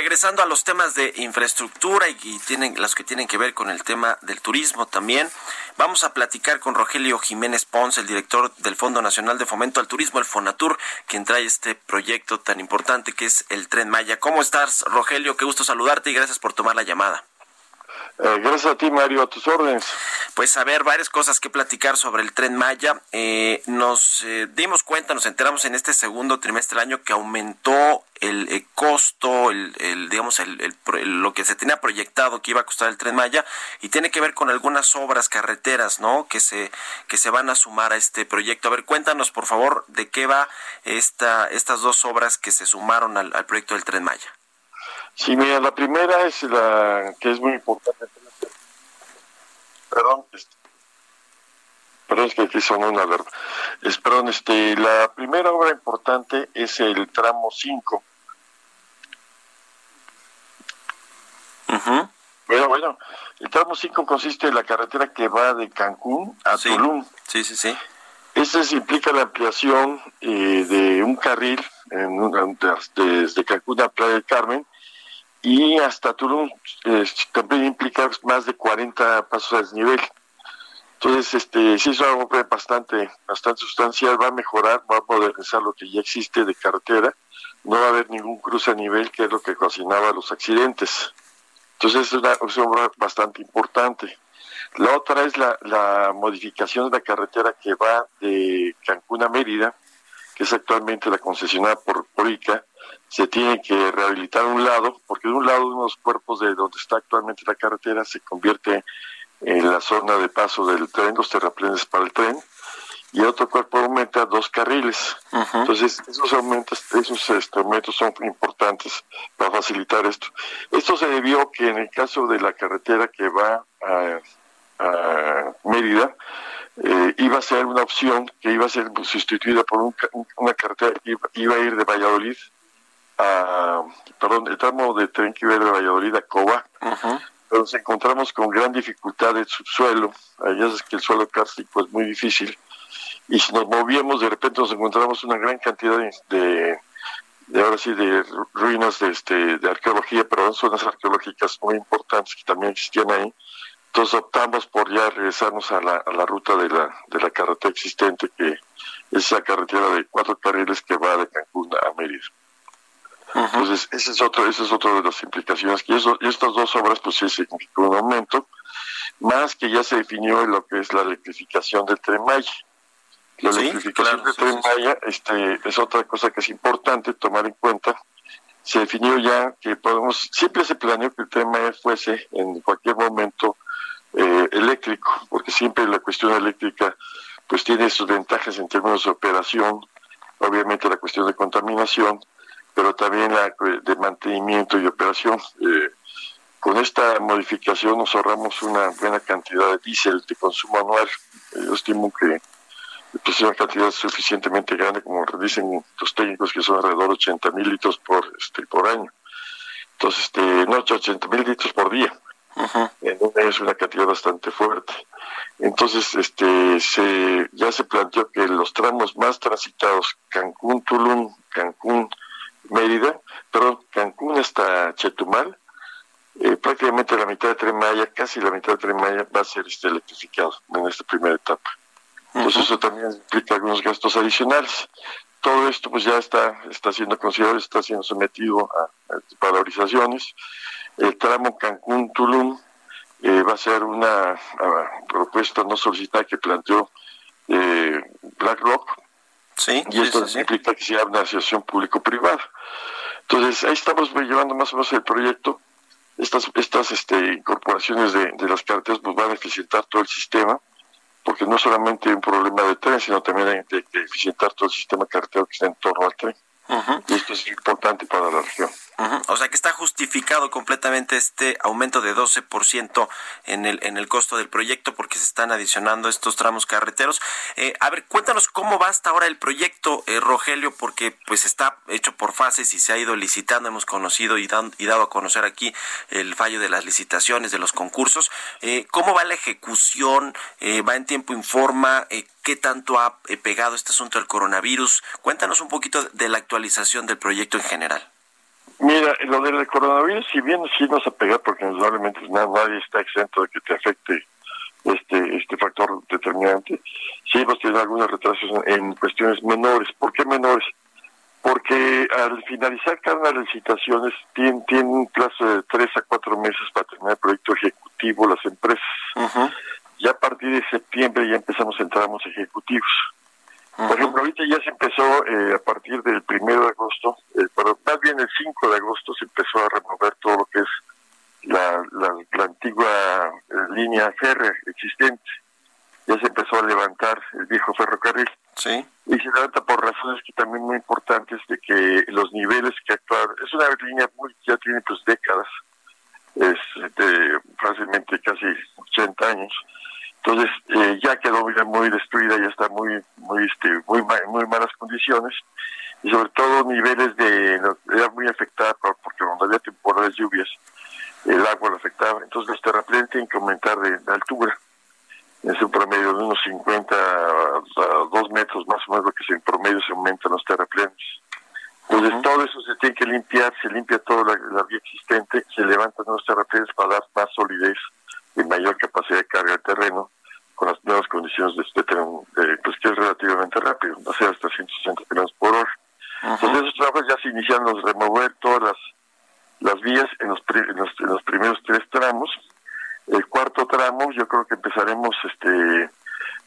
Regresando a los temas de infraestructura y, y tienen los que tienen que ver con el tema del turismo también, vamos a platicar con Rogelio Jiménez Pons, el director del Fondo Nacional de Fomento al Turismo, el Fonatur, quien trae este proyecto tan importante que es el Tren Maya. ¿Cómo estás, Rogelio? Qué gusto saludarte y gracias por tomar la llamada. Eh, gracias a ti, Mario, a tus órdenes. Pues a ver, varias cosas que platicar sobre el tren Maya. Eh, nos eh, dimos cuenta, nos enteramos en este segundo trimestre del año que aumentó el, el costo, el, el digamos, el, el, lo que se tenía proyectado que iba a costar el tren Maya y tiene que ver con algunas obras carreteras, ¿no? Que se que se van a sumar a este proyecto. A ver, cuéntanos, por favor, de qué va esta estas dos obras que se sumaron al, al proyecto del tren Maya. Sí, mira, la primera es la que es muy importante. Perdón, este, perdón, es que aquí sonó una alerta. Es, perdón, este, la primera obra importante es el tramo 5. Uh-huh. Bueno, bueno, el tramo 5 consiste en la carretera que va de Cancún a sí. Tulum. Sí, sí, sí. Este implica la ampliación eh, de un carril en una, desde Cancún a Playa del Carmen y hasta Tulum eh, también implica más de 40 pasos a desnivel. Entonces, este, sí es algo bastante, bastante sustancial, va a mejorar, va a modernizar lo que ya existe de carretera, no va a haber ningún cruce a nivel, que es lo que ocasionaba los accidentes. Entonces, es una, es una obra bastante importante. La otra es la, la modificación de la carretera que va de Cancún a Mérida, que es actualmente la concesionada por, por ICA, se tiene que rehabilitar un lado, porque de un lado uno de los cuerpos de donde está actualmente la carretera se convierte en la zona de paso del tren, los terraplenes para el tren, y otro cuerpo aumenta dos carriles. Uh -huh. Entonces, esos aumentos, esos este, aumentos son importantes para facilitar esto. Esto se debió que en el caso de la carretera que va a, a Mérida, eh, iba a ser una opción que iba a ser sustituida por un, una carretera que iba, iba, a ir de Valladolid a, perdón, el tramo de tren que iba de Valladolid a Coba, uh -huh. pero nos encontramos con gran dificultad del subsuelo, allá es que el suelo kárstico es muy difícil, y si nos movíamos de repente nos encontramos una gran cantidad de, de, ahora sí, de ruinas de, este, de arqueología, pero son zonas arqueológicas muy importantes que también existían ahí, entonces optamos por ya regresarnos a la, a la ruta de la, de la carretera existente, que es esa carretera de cuatro carriles que va de Cancún a Mérida. Uh -huh. Entonces, ese es otro, ese es otro de las implicaciones. Y, eso, y estas dos obras, pues sí significó un aumento, más que ya se definió lo que es la electrificación del tren Maya. La sí, electrificación claro, del sí, tren Maya este, es otra cosa que es importante tomar en cuenta. Se definió ya que podemos, siempre se planeó que el tren Maya fuese en cualquier momento eh, eléctrico, porque siempre la cuestión eléctrica pues tiene sus ventajas en términos de operación, obviamente la cuestión de contaminación, pero también la de mantenimiento y operación. Eh, con esta modificación nos ahorramos una buena cantidad de diésel de consumo anual. Eh, yo estimo que pues, es una cantidad suficientemente grande, como dicen los técnicos, que son alrededor de 80 mil litros por, este, por año. Entonces, este, no, 80 mil litros por día. Uh -huh. Es una cantidad bastante fuerte. Entonces, este, se, ya se planteó que los tramos más transitados, Cancún, Tulum, Cancún, Mérida, perdón, Cancún hasta Chetumal, eh, prácticamente la mitad de Tren Maya, casi la mitad de Tren Maya va a ser este, electrificado en esta primera etapa. Entonces uh -huh. eso también implica algunos gastos adicionales. Todo esto pues ya está, está siendo considerado, está siendo sometido a, a valorizaciones. El tramo Cancún-Tulum eh, va a ser una a, propuesta no solicitada que planteó eh, BlackRock, Sí, y esto sí, sí, implica que sea una asociación público-privada. Entonces, ahí estamos llevando más o menos el proyecto. Estas, estas este, incorporaciones de, de las carreteras pues, van a eficientar todo el sistema porque no solamente un problema de tren, sino también hay que eficientar todo el sistema carretero que está en torno al tren. Y esto es importante para la región. O sea que está justificado completamente este aumento de 12% en el, en el costo del proyecto porque se están adicionando estos tramos carreteros. Eh, a ver, cuéntanos cómo va hasta ahora el proyecto, eh, Rogelio, porque pues está hecho por fases y se ha ido licitando. Hemos conocido y, y dado a conocer aquí el fallo de las licitaciones, de los concursos. Eh, ¿Cómo va la ejecución? ¿Va en tiempo informa? ¿Qué tanto ha pegado este asunto del coronavirus? Cuéntanos un poquito de la actualización del proyecto en general. Mira, lo del coronavirus, si bien sí nos apega, porque indudablemente nadie está exento de que te afecte este este factor determinante, sí hemos tenido algunos retrasos en, cuestiones menores. ¿Por qué menores? Porque al finalizar cada una licitaciones tienen, tienen un plazo de tres a cuatro meses para terminar el proyecto ejecutivo las empresas. Ya a partir de septiembre ya empezamos a entrar ejecutivos. Por ejemplo, ahorita ya se empezó eh, a partir del primero de agosto, eh, pero más bien el 5 de agosto se empezó a remover todo lo que es la, la, antigua eh, línea férrea existente. Ya se empezó a levantar el viejo ferrocarril. Sí. Y se levanta por razones que también muy importantes de que los niveles que actuaron, es una línea muy, ya tiene pues décadas, es de fácilmente casi 80 años entonces eh, ya quedó muy destruida, ya está muy muy este, muy muy malas condiciones y sobre todo niveles de era muy afectada porque cuando había temporadas lluvias el agua lo afectaba, entonces los terraplenes tienen que aumentar de, altura. Es un promedio de unos 50 a 2 metros más o menos lo que se, en promedio se aumentan los terraplenes. Entonces todo eso se tiene que limpiar, se limpia toda la, vía existente, se levantan los terraplenes para dar más solidez y mayor capacidad de carga del terreno con las nuevas condiciones de este tren, eh, pues que es relativamente rápido, va a ser hasta 160 km por hora. Entonces esos trabajos ya se inician los remover todas las, las vías en los, en los, primeros tres tramos. El cuarto tramo yo creo que empezaremos este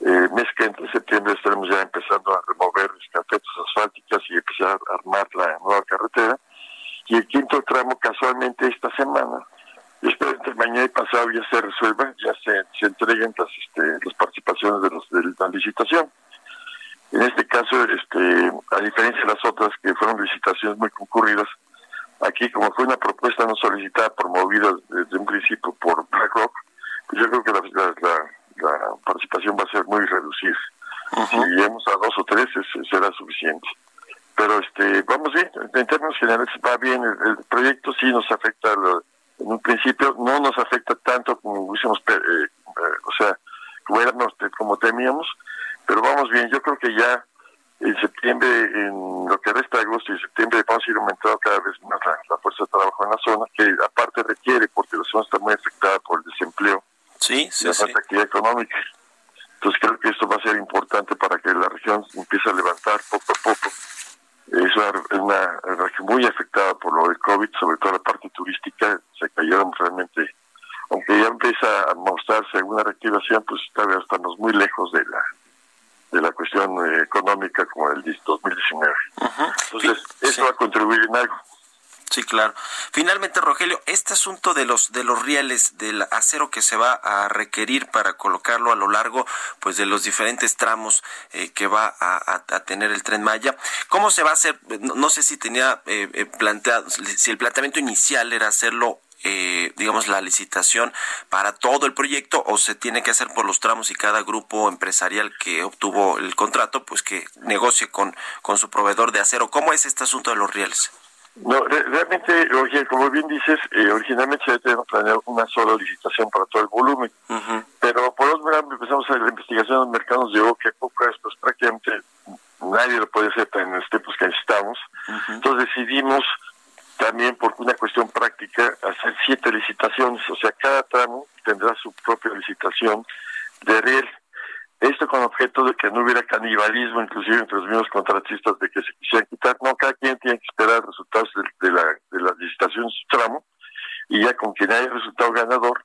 eh, mes que entre septiembre estaremos ya empezando a remover carpetas asfálticas y empezar a armar la nueva carretera. Y el quinto tramo casualmente esta semana y espero que mañana y pasado ya se resuelva, ya se, se entreguen las, este, las participaciones de, los, de la licitación. En este caso, este, a diferencia de las otras que fueron licitaciones muy concurridas, aquí como fue una propuesta no solicitada, promovida desde un principio por BlackRock, pues yo creo que la, la, participación va a ser muy reducida. Si llegamos a dos o tres, será suficiente. Pero este, vamos bien, en términos generales va bien, el, proyecto sí nos afecta a en un principio no nos afecta tanto como hubiésemos, eh, eh, o sea, como, temíamos, pero vamos bien, yo creo que ya en septiembre, en lo que resta de agosto y septiembre, vamos a ir aumentando cada vez más la, fuerza de trabajo en la zona, que aparte requiere, porque la zona está muy afectada por el desempleo sí, sí, la falta actividad económica. Entonces creo que esto va a ser importante para que la región empiece a levantar poco a poco es una, región muy afectada por lo del COVID, sobre todo la parte turística, se cayeron realmente, aunque ya empieza a alguna reactivación, pues todavía estamos muy lejos de la de la cuestión eh, económica como el 2019. Entonces, eso va a contribuir en algo. Sí, claro. Finalmente, Rogelio, este asunto de los de los rieles del acero que se va a requerir para colocarlo a lo largo, pues de los diferentes tramos eh, que va a, tener el tren Maya, ¿cómo se va a hacer? No, sé si tenía eh, eh, planteado, si el planteamiento inicial era hacerlo digamos, la licitación para todo el proyecto o se tiene que hacer por los tramos y cada grupo empresarial que obtuvo el contrato, pues que negocie con, con su proveedor de acero. ¿Cómo es este asunto de los rieles? No, realmente, como bien dices, eh, originalmente se había planeado una sola licitación para todo el volumen, pero por otro lado empezamos a la investigación en los mercados de que poco pues prácticamente nadie lo puede hacer en los tiempos que necesitamos, entonces decidimos también por una cuestión práctica hacer siete licitaciones, o sea, cada tramo tendrá su propia licitación de riel esto con objeto de que no hubiera canibalismo, inclusive entre los mismos contratistas, de que se quisieran quitar. No, cada quien tiene que esperar resultados de, la, de la licitación de su tramo y ya con quien haya resultado ganador,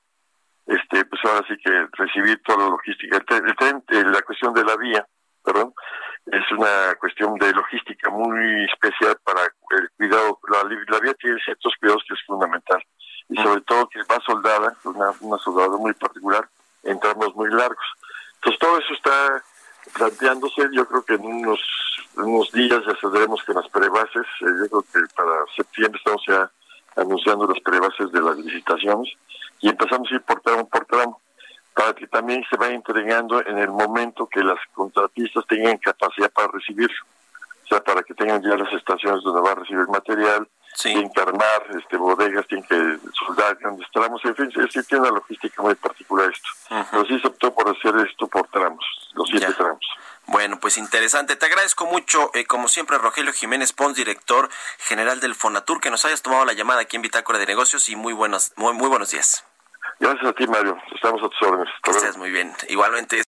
este, pues ahora sí que recibir toda la logística. El tren, eh, la cuestión de la vía, perdón, es una cuestión de logística muy especial para el cuidado. La, la vía tiene ciertos cuidados que es fundamental y sobre todo que va soldada, una, una soldadura muy particular en tramos muy largos. Entonces todo eso está planteándose, yo creo que en unos, unos días ya saldremos con las prebases, eh, yo creo que para septiembre estamos ya anunciando las prebases de las licitaciones y empezamos a ir por tramo por tramo para que también se vaya entregando en el momento que las contratistas tengan capacidad para recibirlo. O sea, para que tengan ya las estaciones donde va a recibir material, tienen que armar este, bodegas, tienen que soldar grandes tramos, en fin, sí tiene una logística muy particular esto. Pero sí se optó por hacer esto por tramos, los siete tramos. Bueno, pues interesante. Te agradezco mucho, eh, como siempre, Rogelio Jiménez Pons, director general del Fonatur, que nos hayas tomado la llamada aquí en Bitácora de Negocios y muy buenos, muy, muy buenos días. Gracias a ti, Mario. Estamos a tus órdenes. Que estés muy bien. Igualmente.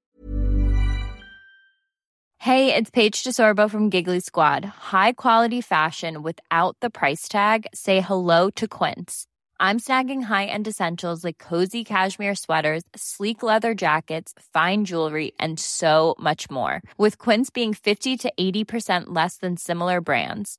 Hey, it's Paige DeSorbo from Giggly Squad. High quality fashion without the price tag. Say hello to Quince. I'm snagging high-end essentials like cozy cashmere sweaters, sleek leather jackets, fine jewelry, and so much more. With Quince being 50 to 80% less than similar brands